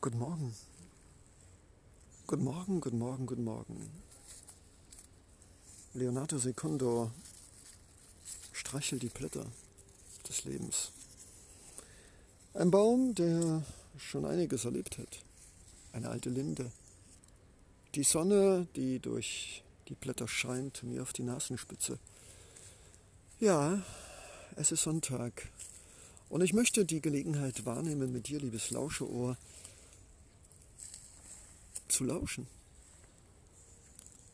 Guten Morgen. Guten Morgen, guten Morgen, guten Morgen. Leonardo Secundo streichelt die Blätter des Lebens. Ein Baum, der schon einiges erlebt hat. Eine alte Linde. Die Sonne, die durch die Blätter scheint, mir auf die Nasenspitze. Ja, es ist Sonntag. Und ich möchte die Gelegenheit wahrnehmen, mit dir, liebes Lauscheohr, zu lauschen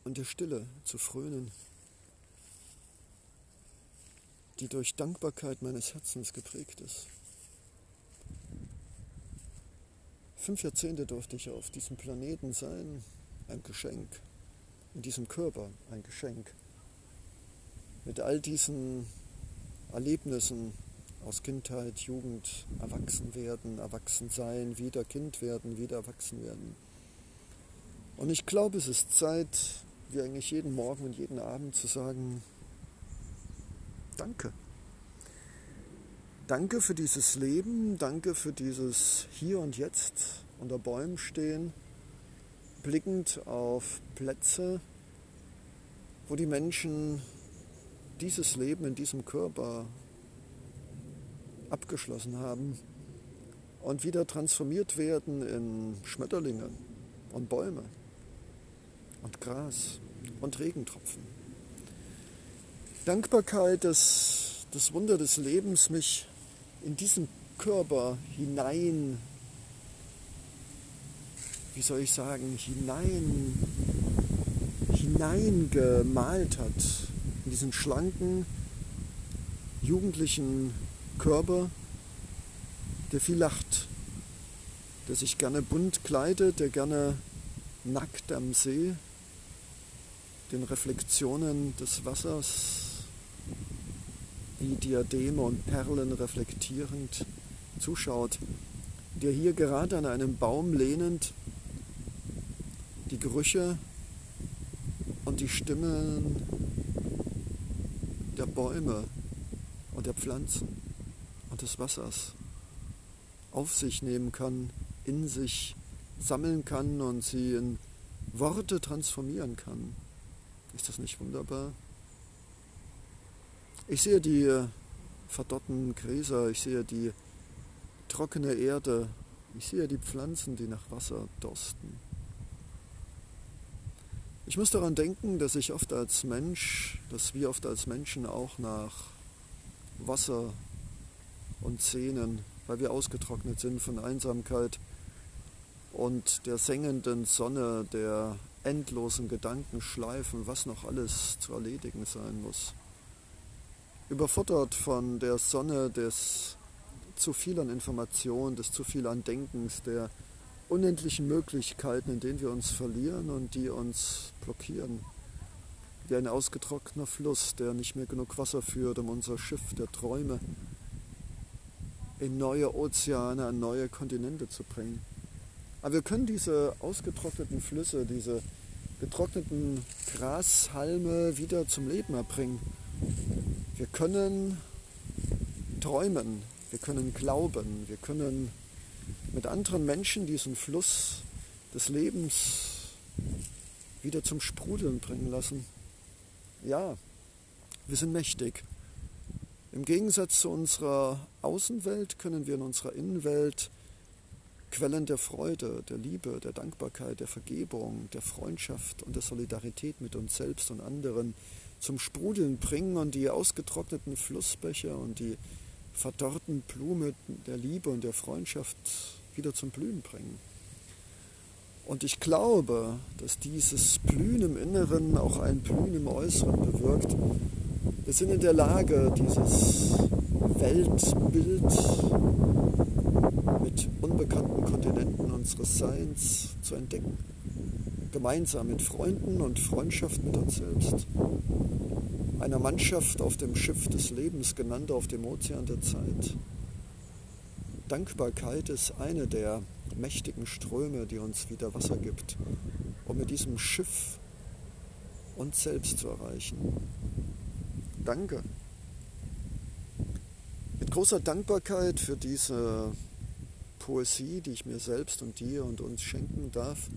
und der Stille zu frönen, die durch Dankbarkeit meines Herzens geprägt ist. Fünf Jahrzehnte durfte ich auf diesem Planeten sein, ein Geschenk, in diesem Körper ein Geschenk, mit all diesen Erlebnissen aus Kindheit, Jugend, Erwachsenwerden, Erwachsensein, wieder Kind werden, wieder erwachsen werden. Und ich glaube, es ist Zeit, wie eigentlich jeden Morgen und jeden Abend zu sagen, danke. Danke für dieses Leben, danke für dieses Hier und Jetzt unter Bäumen stehen, blickend auf Plätze, wo die Menschen dieses Leben in diesem Körper abgeschlossen haben und wieder transformiert werden in Schmetterlinge und Bäume und Gras und Regentropfen. Dankbarkeit, dass das Wunder des Lebens mich in diesen Körper hinein, wie soll ich sagen, hinein, hineingemalt hat, in diesen schlanken, jugendlichen Körper, der viel lacht, der sich gerne bunt kleidet, der gerne nackt am See den Reflexionen des Wassers wie Diademe und Perlen reflektierend zuschaut, der hier gerade an einem Baum lehnend die Gerüche und die Stimmen der Bäume und der Pflanzen und des Wassers auf sich nehmen kann, in sich sammeln kann und sie in Worte transformieren kann. Ist das nicht wunderbar? Ich sehe die verdorrten Gräser, ich sehe die trockene Erde, ich sehe die Pflanzen, die nach Wasser dorsten. Ich muss daran denken, dass ich oft als Mensch, dass wir oft als Menschen auch nach Wasser und sehnen, weil wir ausgetrocknet sind von Einsamkeit und der sengenden Sonne, der endlosen Gedankenschleifen, was noch alles zu erledigen sein muss. Überfordert von der Sonne des zu viel an Informationen, des zu viel an Denkens, der unendlichen Möglichkeiten, in denen wir uns verlieren und die uns blockieren. Wie ein ausgetrockneter Fluss, der nicht mehr genug Wasser führt, um unser Schiff der Träume in neue Ozeane, an neue Kontinente zu bringen. Aber wir können diese ausgetrockneten Flüsse, diese getrockneten Grashalme wieder zum Leben erbringen. Wir können träumen, wir können glauben, wir können mit anderen Menschen diesen Fluss des Lebens wieder zum Sprudeln bringen lassen. Ja, wir sind mächtig. Im Gegensatz zu unserer Außenwelt können wir in unserer Innenwelt Quellen der Freude, der Liebe, der Dankbarkeit, der Vergebung, der Freundschaft und der Solidarität mit uns selbst und anderen zum Sprudeln bringen und die ausgetrockneten Flussbecher und die verdorrten Blumen der Liebe und der Freundschaft wieder zum Blühen bringen. Und ich glaube, dass dieses Blühen im Inneren auch ein Blühen im Äußeren bewirkt. Wir sind in der Lage, dieses Weltbild unbekannten Kontinenten unseres Seins zu entdecken. Gemeinsam mit Freunden und Freundschaft mit uns selbst. Einer Mannschaft auf dem Schiff des Lebens genannt auf dem Ozean der Zeit. Dankbarkeit ist eine der mächtigen Ströme, die uns wieder Wasser gibt, um mit diesem Schiff uns selbst zu erreichen. Danke. Mit großer Dankbarkeit für diese Poesie, die ich mir selbst und dir und uns schenken darf,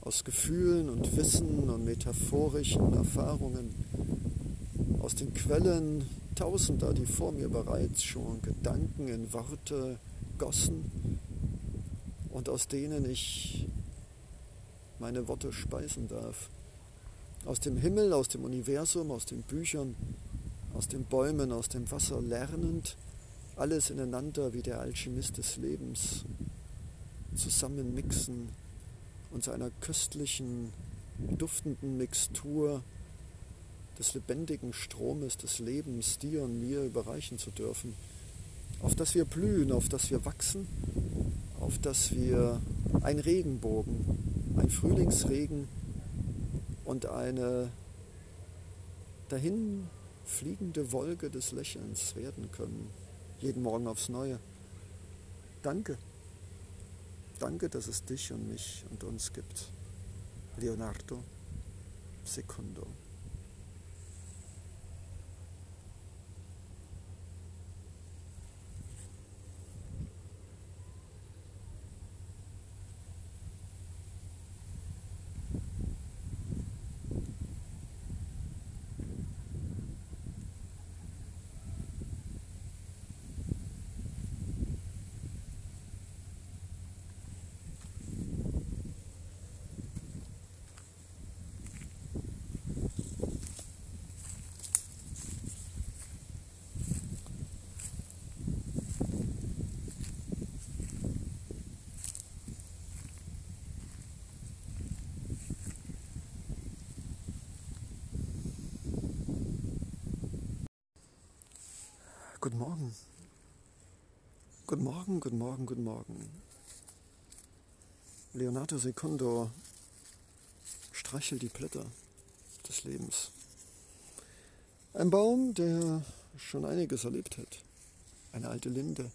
aus Gefühlen und Wissen und metaphorischen Erfahrungen, aus den Quellen Tausender, die vor mir bereits schon Gedanken in Worte gossen und aus denen ich meine Worte speisen darf. Aus dem Himmel, aus dem Universum, aus den Büchern, aus den Bäumen, aus dem Wasser lernend, alles ineinander wie der Alchemist des Lebens zusammenmixen und zu einer köstlichen, duftenden Mixtur des lebendigen Stromes des Lebens dir und mir überreichen zu dürfen, auf das wir blühen, auf das wir wachsen, auf das wir ein Regenbogen, ein Frühlingsregen und eine dahin fliegende Wolke des Lächelns werden können, jeden Morgen aufs Neue. Danke. Danke, dass es dich und mich und uns gibt. Leonardo Secundo. Guten Morgen. Guten Morgen, guten Morgen, guten Morgen. Leonardo Secundo streichelt die Blätter des Lebens. Ein Baum, der schon einiges erlebt hat. Eine alte Linde.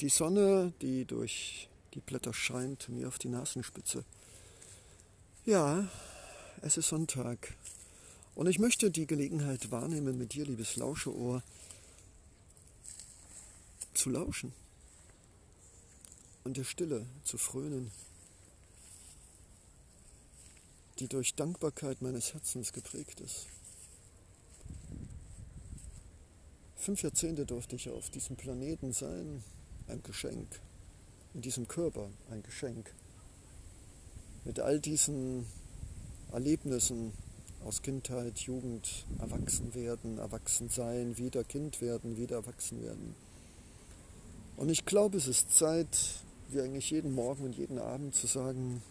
Die Sonne, die durch die Blätter scheint, mir auf die Nasenspitze. Ja, es ist Sonntag. Und ich möchte die Gelegenheit wahrnehmen, mit dir, liebes Lauscheohr, zu lauschen und der Stille zu frönen, die durch Dankbarkeit meines Herzens geprägt ist. Fünf Jahrzehnte durfte ich auf diesem Planeten sein, ein Geschenk, in diesem Körper ein Geschenk, mit all diesen Erlebnissen aus Kindheit, Jugend, Erwachsenwerden, Erwachsensein, wieder Kind werden, wieder erwachsen werden. Und ich glaube, es ist Zeit, wie eigentlich jeden Morgen und jeden Abend zu sagen,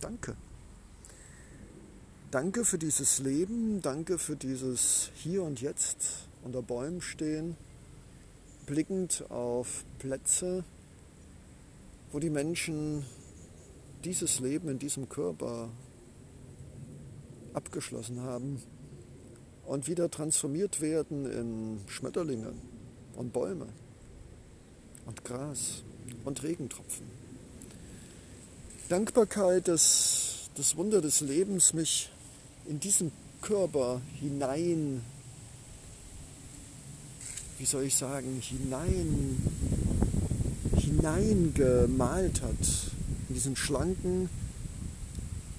danke. Danke für dieses Leben, danke für dieses Hier und Jetzt unter Bäumen stehen, blickend auf Plätze, wo die Menschen dieses Leben in diesem Körper abgeschlossen haben und wieder transformiert werden in Schmetterlinge und Bäume und Gras und Regentropfen. Dankbarkeit, dass das Wunder des Lebens mich in diesen Körper hinein, wie soll ich sagen, hinein, hineingemalt hat, in diesen schlanken,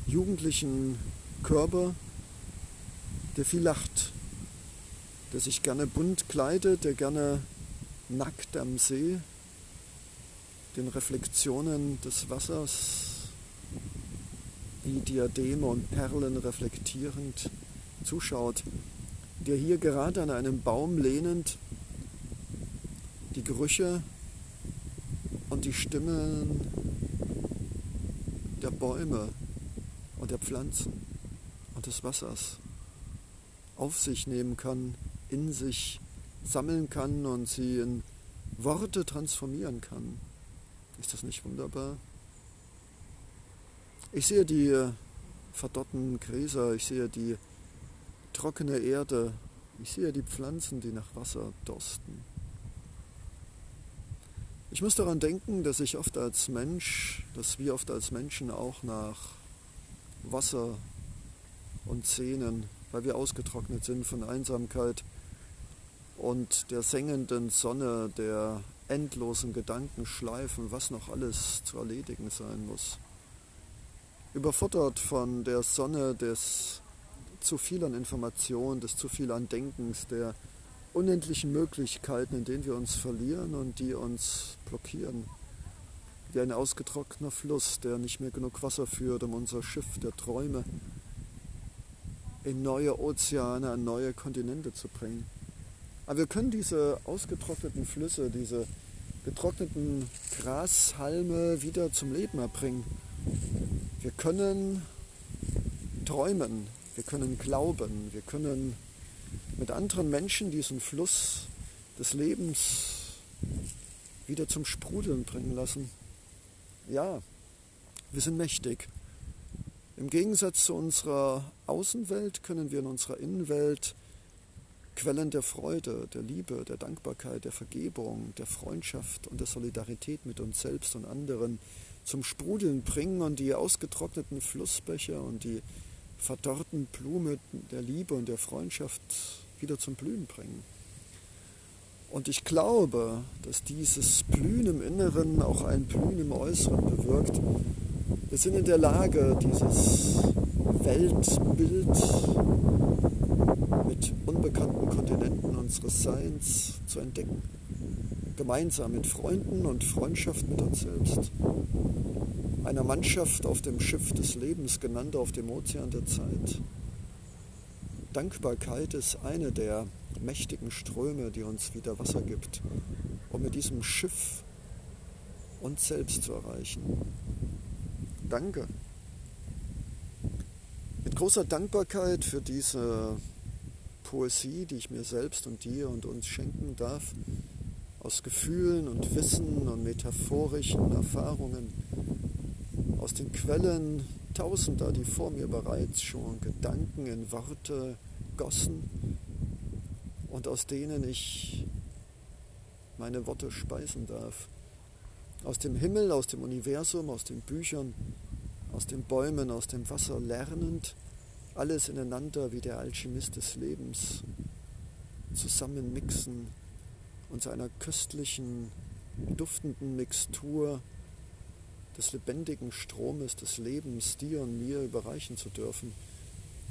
jugendlichen Körper, der viel lacht, der sich gerne bunt kleidet, der gerne nackt am See den Reflexionen des Wassers wie Diademe und Perlen reflektierend zuschaut, der hier gerade an einem Baum lehnend die Gerüche und die Stimmen der Bäume und der Pflanzen und des Wassers auf sich nehmen kann, in sich sammeln kann und sie in Worte transformieren kann. Ist das nicht wunderbar? Ich sehe die äh, verdorrten Gräser, ich sehe die trockene Erde, ich sehe die Pflanzen, die nach Wasser dorsten. Ich muss daran denken, dass ich oft als Mensch, dass wir oft als Menschen auch nach Wasser und sehnen, weil wir ausgetrocknet sind von Einsamkeit und der sengenden Sonne, der endlosen Gedankenschleifen, was noch alles zu erledigen sein muss. Überfuttert von der Sonne des zu viel an Information, des zu viel an Denkens, der unendlichen Möglichkeiten, in denen wir uns verlieren und die uns blockieren. Wie ein ausgetrockneter Fluss, der nicht mehr genug Wasser führt, um unser Schiff der Träume in neue Ozeane, an neue Kontinente zu bringen. Aber wir können diese ausgetrockneten Flüsse, diese getrockneten Grashalme wieder zum Leben erbringen. Wir können träumen, wir können glauben, wir können mit anderen Menschen diesen Fluss des Lebens wieder zum Sprudeln bringen lassen. Ja, wir sind mächtig. Im Gegensatz zu unserer Außenwelt können wir in unserer Innenwelt Quellen der Freude, der Liebe, der Dankbarkeit, der Vergebung, der Freundschaft und der Solidarität mit uns selbst und anderen zum Sprudeln bringen und die ausgetrockneten Flussbecher und die verdorrten Blumen der Liebe und der Freundschaft wieder zum Blühen bringen. Und ich glaube, dass dieses Blühen im Inneren auch ein Blühen im Äußeren bewirkt. Wir sind in der Lage, dieses Weltbild mit unbekannten Kontinenten unseres Seins zu entdecken. Gemeinsam mit Freunden und Freundschaft mit uns selbst einer Mannschaft auf dem Schiff des Lebens genannt, auf dem Ozean der Zeit. Dankbarkeit ist eine der mächtigen Ströme, die uns wieder Wasser gibt, um mit diesem Schiff uns selbst zu erreichen. Danke. Mit großer Dankbarkeit für diese Poesie, die ich mir selbst und dir und uns schenken darf, aus Gefühlen und Wissen und metaphorischen Erfahrungen, aus den Quellen Tausender, die vor mir bereits schon Gedanken in Worte gossen und aus denen ich meine Worte speisen darf. Aus dem Himmel, aus dem Universum, aus den Büchern, aus den Bäumen, aus dem Wasser lernend, alles ineinander wie der Alchemist des Lebens zusammenmixen und zu einer köstlichen, duftenden Mixtur des lebendigen Stromes des Lebens dir und mir überreichen zu dürfen,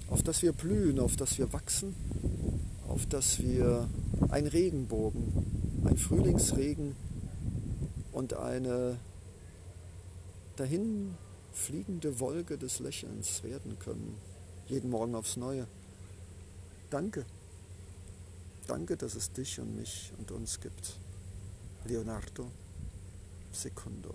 auf dass wir blühen, auf dass wir wachsen, auf dass wir ein Regenbogen, ein Frühlingsregen und eine dahin fliegende Wolke des Lächelns werden können, jeden Morgen aufs Neue. Danke. Danke, dass es dich und mich und uns gibt. Leonardo Secundo.